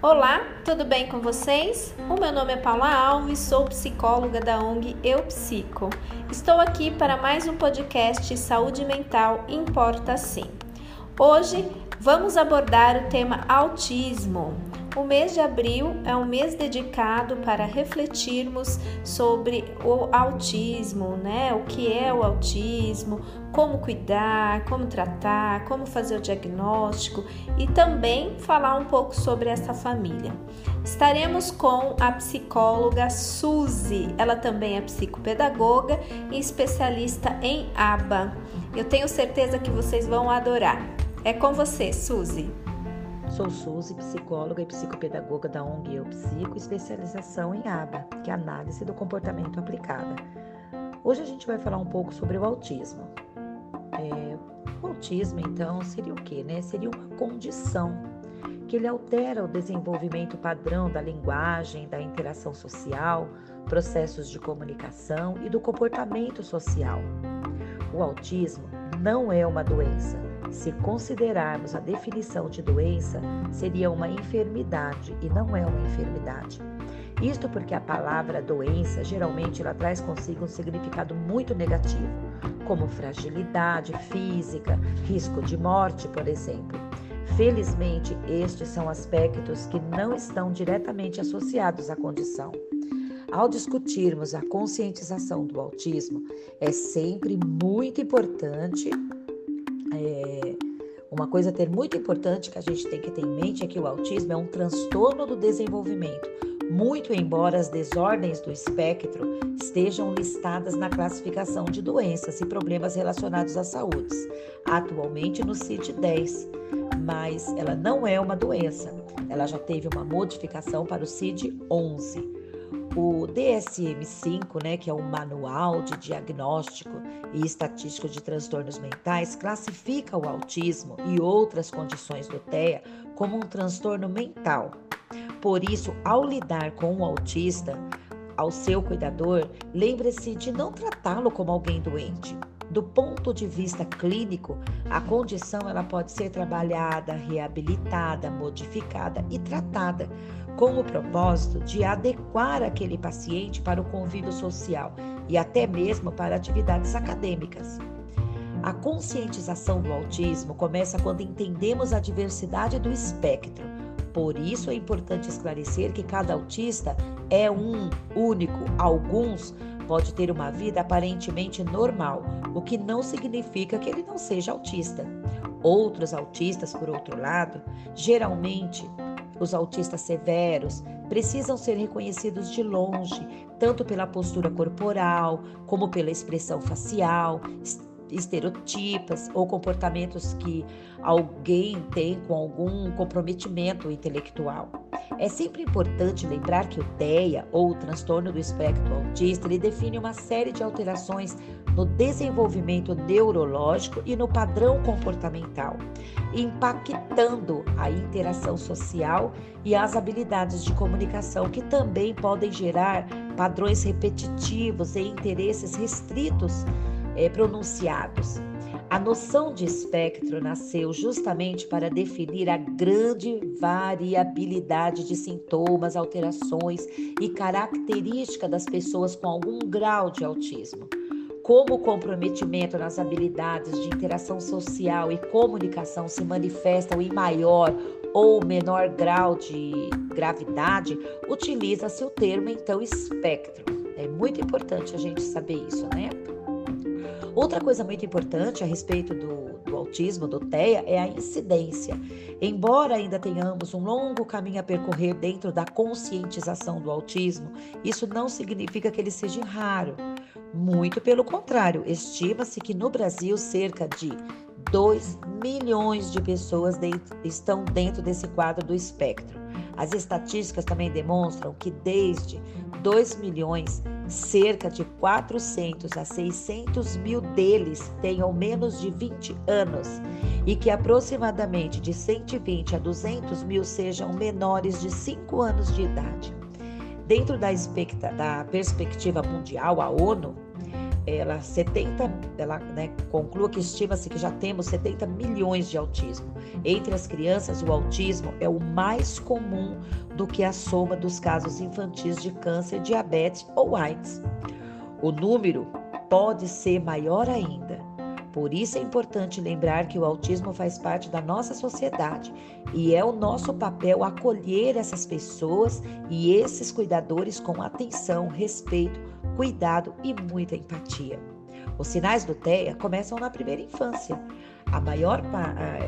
Olá, tudo bem com vocês? O meu nome é Paula Alves, sou psicóloga da ONG Eu Psico. Estou aqui para mais um podcast Saúde Mental Importa Sim. Hoje vamos abordar o tema autismo. O mês de abril é um mês dedicado para refletirmos sobre o autismo, né? O que é o autismo, como cuidar, como tratar, como fazer o diagnóstico e também falar um pouco sobre essa família. Estaremos com a psicóloga Suzy, ela também é psicopedagoga e especialista em ABA. Eu tenho certeza que vocês vão adorar. É com você, Suzy. Sou Suzy, psicóloga e psicopedagoga da ONG Eu Psico, especialização em ABA, que é Análise do Comportamento Aplicada. Hoje a gente vai falar um pouco sobre o autismo. É, o autismo, então, seria o quê? Né? Seria uma condição que ele altera o desenvolvimento padrão da linguagem, da interação social, processos de comunicação e do comportamento social. O autismo não é uma doença, se considerarmos a definição de doença, seria uma enfermidade e não é uma enfermidade. Isto porque a palavra doença geralmente ela traz consigo um significado muito negativo, como fragilidade física, risco de morte, por exemplo. Felizmente, estes são aspectos que não estão diretamente associados à condição. Ao discutirmos a conscientização do autismo, é sempre muito importante é, uma coisa ter muito importante que a gente tem que ter em mente é que o autismo é um transtorno do desenvolvimento, muito embora as desordens do espectro estejam listadas na classificação de doenças e problemas relacionados à saúde, atualmente no CID-10, mas ela não é uma doença. Ela já teve uma modificação para o CID-11. O DSM-5, né, que é o Manual de Diagnóstico e Estatístico de Transtornos Mentais, classifica o autismo e outras condições do TEA como um transtorno mental. Por isso, ao lidar com um autista, ao seu cuidador, lembre-se de não tratá-lo como alguém doente. Do ponto de vista clínico, a condição ela pode ser trabalhada, reabilitada, modificada e tratada com o propósito de adequar aquele paciente para o convívio social e até mesmo para atividades acadêmicas. A conscientização do autismo começa quando entendemos a diversidade do espectro. Por isso é importante esclarecer que cada autista é um único. Alguns pode ter uma vida aparentemente normal, o que não significa que ele não seja autista. Outros autistas, por outro lado, geralmente os autistas severos precisam ser reconhecidos de longe, tanto pela postura corporal, como pela expressão facial, estereotipas ou comportamentos que alguém tem com algum comprometimento intelectual. É sempre importante lembrar que o TEA, ou o transtorno do espectro autista, ele define uma série de alterações no desenvolvimento neurológico e no padrão comportamental, impactando a interação social e as habilidades de comunicação, que também podem gerar padrões repetitivos e interesses restritos é, pronunciados. A noção de espectro nasceu justamente para definir a grande variabilidade de sintomas, alterações e característica das pessoas com algum grau de autismo. Como o comprometimento nas habilidades de interação social e comunicação se manifestam em maior ou menor grau de gravidade, utiliza-se o termo então espectro. É muito importante a gente saber isso, né? Outra coisa muito importante a respeito do, do autismo, do TEA, é a incidência. Embora ainda tenhamos um longo caminho a percorrer dentro da conscientização do autismo, isso não significa que ele seja raro. Muito pelo contrário, estima-se que no Brasil cerca de 2 milhões de pessoas dentro, estão dentro desse quadro do espectro. As estatísticas também demonstram que desde 2 milhões Cerca de 400 a 600 mil deles tenham menos de 20 anos e que aproximadamente de 120 a 200 mil sejam menores de 5 anos de idade. Dentro da, da perspectiva mundial, a ONU ela 70, ela né, conclua que estima-se que já temos 70 milhões de autismo. Entre as crianças, o autismo é o mais comum do que a soma dos casos infantis de câncer, diabetes ou AIDS. O número pode ser maior ainda. Por isso é importante lembrar que o autismo faz parte da nossa sociedade e é o nosso papel acolher essas pessoas e esses cuidadores com atenção, respeito, cuidado e muita empatia. Os sinais do TEA começam na primeira infância. A maior,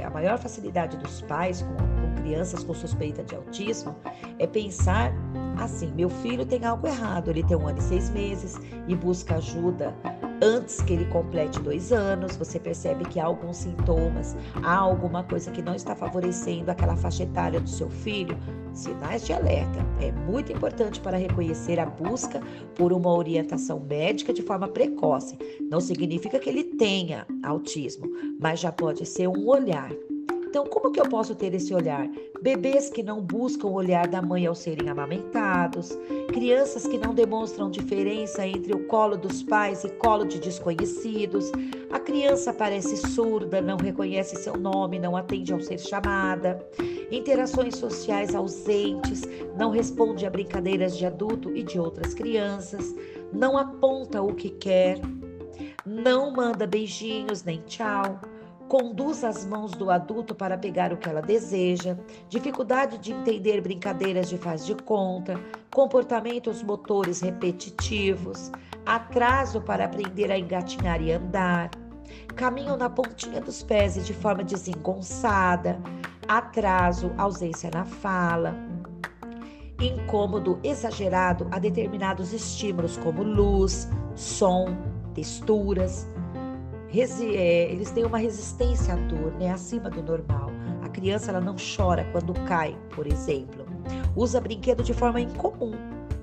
a maior facilidade dos pais com, com crianças com suspeita de autismo é pensar assim: meu filho tem algo errado, ele tem um ano e seis meses e busca ajuda antes que ele complete dois anos, você percebe que há alguns sintomas, há alguma coisa que não está favorecendo aquela faixa etária do seu filho, sinais de alerta. É muito importante para reconhecer a busca por uma orientação médica de forma precoce. Não significa que ele tenha autismo, mas já pode ser um olhar então, como que eu posso ter esse olhar? Bebês que não buscam o olhar da mãe ao serem amamentados, crianças que não demonstram diferença entre o colo dos pais e colo de desconhecidos, a criança parece surda, não reconhece seu nome, não atende ao ser chamada, interações sociais ausentes, não responde a brincadeiras de adulto e de outras crianças, não aponta o que quer, não manda beijinhos nem tchau conduz as mãos do adulto para pegar o que ela deseja, dificuldade de entender brincadeiras de faz de conta, comportamentos motores repetitivos, atraso para aprender a engatinhar e andar, caminham na pontinha dos pés e de forma desengonçada, atraso, ausência na fala, incômodo exagerado a determinados estímulos como luz, som, texturas, eles têm uma resistência à dor, né, acima do normal. A criança ela não chora quando cai, por exemplo. Usa brinquedo de forma incomum.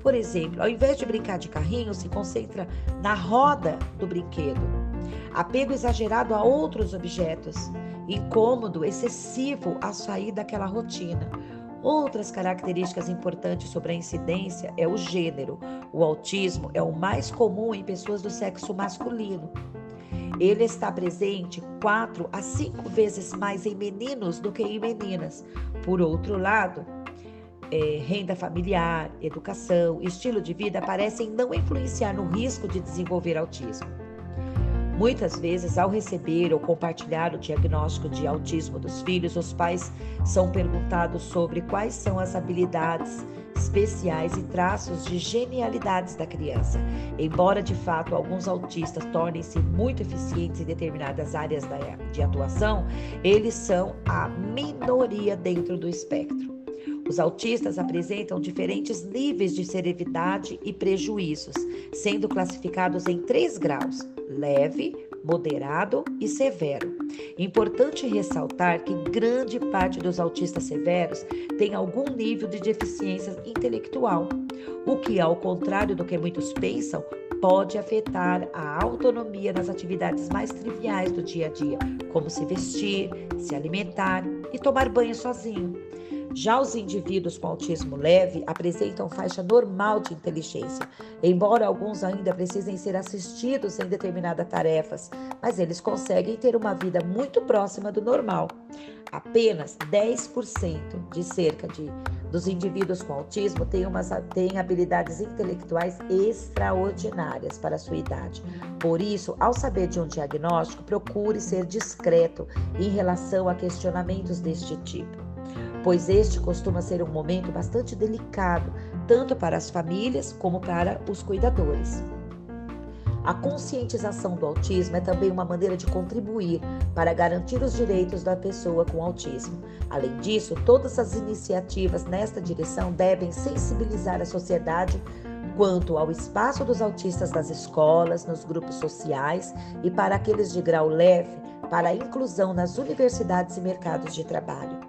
Por exemplo, ao invés de brincar de carrinho, se concentra na roda do brinquedo. Apego exagerado a outros objetos. Incômodo excessivo a sair daquela rotina. Outras características importantes sobre a incidência é o gênero. O autismo é o mais comum em pessoas do sexo masculino. Ele está presente quatro a cinco vezes mais em meninos do que em meninas. Por outro lado, é, renda familiar, educação, estilo de vida parecem não influenciar no risco de desenvolver autismo. Muitas vezes, ao receber ou compartilhar o diagnóstico de autismo dos filhos, os pais são perguntados sobre quais são as habilidades especiais e traços de genialidades da criança. Embora de fato alguns autistas tornem-se muito eficientes em determinadas áreas de atuação, eles são a minoria dentro do espectro. Os autistas apresentam diferentes níveis de severidade e prejuízos, sendo classificados em três graus: leve, moderado e severo. Importante ressaltar que grande parte dos autistas severos tem algum nível de deficiência intelectual, o que, ao contrário do que muitos pensam, pode afetar a autonomia nas atividades mais triviais do dia a dia, como se vestir, se alimentar e tomar banho sozinho. Já os indivíduos com autismo leve apresentam faixa normal de inteligência, embora alguns ainda precisem ser assistidos em determinadas tarefas, mas eles conseguem ter uma vida muito próxima do normal. Apenas 10% de cerca de dos indivíduos com autismo têm, umas, têm habilidades intelectuais extraordinárias para a sua idade. Por isso, ao saber de um diagnóstico, procure ser discreto em relação a questionamentos deste tipo pois este costuma ser um momento bastante delicado, tanto para as famílias como para os cuidadores. A conscientização do autismo é também uma maneira de contribuir para garantir os direitos da pessoa com autismo. Além disso, todas as iniciativas nesta direção devem sensibilizar a sociedade quanto ao espaço dos autistas nas escolas, nos grupos sociais e para aqueles de grau leve, para a inclusão nas universidades e mercados de trabalho.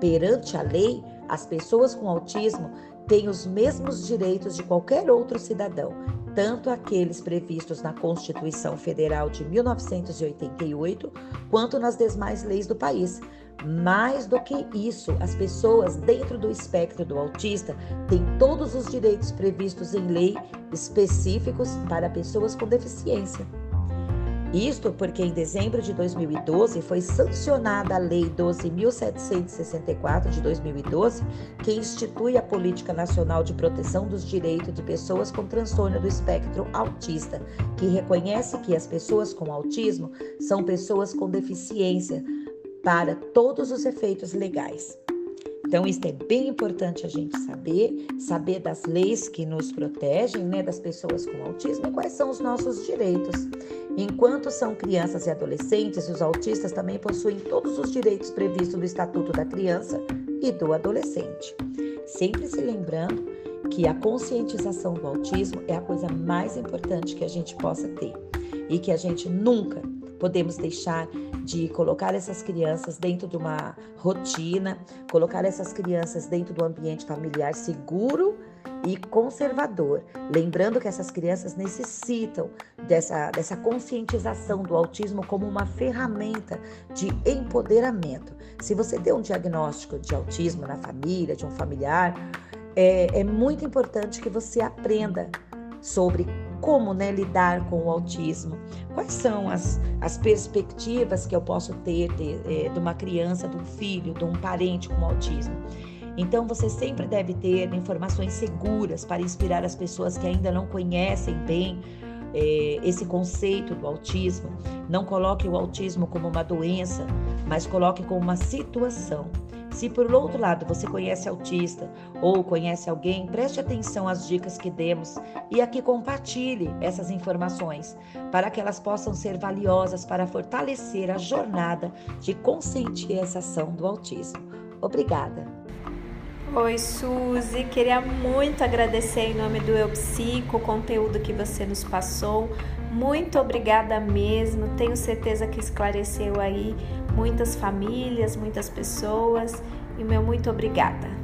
Perante a lei, as pessoas com autismo têm os mesmos direitos de qualquer outro cidadão, tanto aqueles previstos na Constituição Federal de 1988, quanto nas demais leis do país. Mais do que isso, as pessoas dentro do espectro do autista têm todos os direitos previstos em lei específicos para pessoas com deficiência. Isto porque em dezembro de 2012 foi sancionada a Lei 12.764 de 2012, que institui a Política Nacional de Proteção dos Direitos de Pessoas com Transtorno do Espectro Autista, que reconhece que as pessoas com autismo são pessoas com deficiência para todos os efeitos legais. Então, isso é bem importante a gente saber, saber das leis que nos protegem, né, das pessoas com autismo e quais são os nossos direitos. Enquanto são crianças e adolescentes, os autistas também possuem todos os direitos previstos no Estatuto da Criança e do Adolescente. Sempre se lembrando que a conscientização do autismo é a coisa mais importante que a gente possa ter e que a gente nunca podemos deixar de colocar essas crianças dentro de uma rotina, colocar essas crianças dentro do ambiente familiar seguro e conservador. Lembrando que essas crianças necessitam dessa, dessa conscientização do autismo como uma ferramenta de empoderamento. Se você tem um diagnóstico de autismo na família, de um familiar, é, é muito importante que você aprenda sobre como né, lidar com o autismo, quais são as, as perspectivas que eu posso ter de, é, de uma criança, de um filho, de um parente com autismo. Então você sempre deve ter informações seguras para inspirar as pessoas que ainda não conhecem bem é, esse conceito do autismo. Não coloque o autismo como uma doença, mas coloque como uma situação. Se por outro lado você conhece autista ou conhece alguém, preste atenção às dicas que demos e aqui compartilhe essas informações para que elas possam ser valiosas para fortalecer a jornada de conscientização do autismo. Obrigada. Oi, Suzy. Queria muito agradecer em nome do Eu Psico o conteúdo que você nos passou. Muito obrigada mesmo. Tenho certeza que esclareceu aí muitas famílias, muitas pessoas. E meu muito obrigada.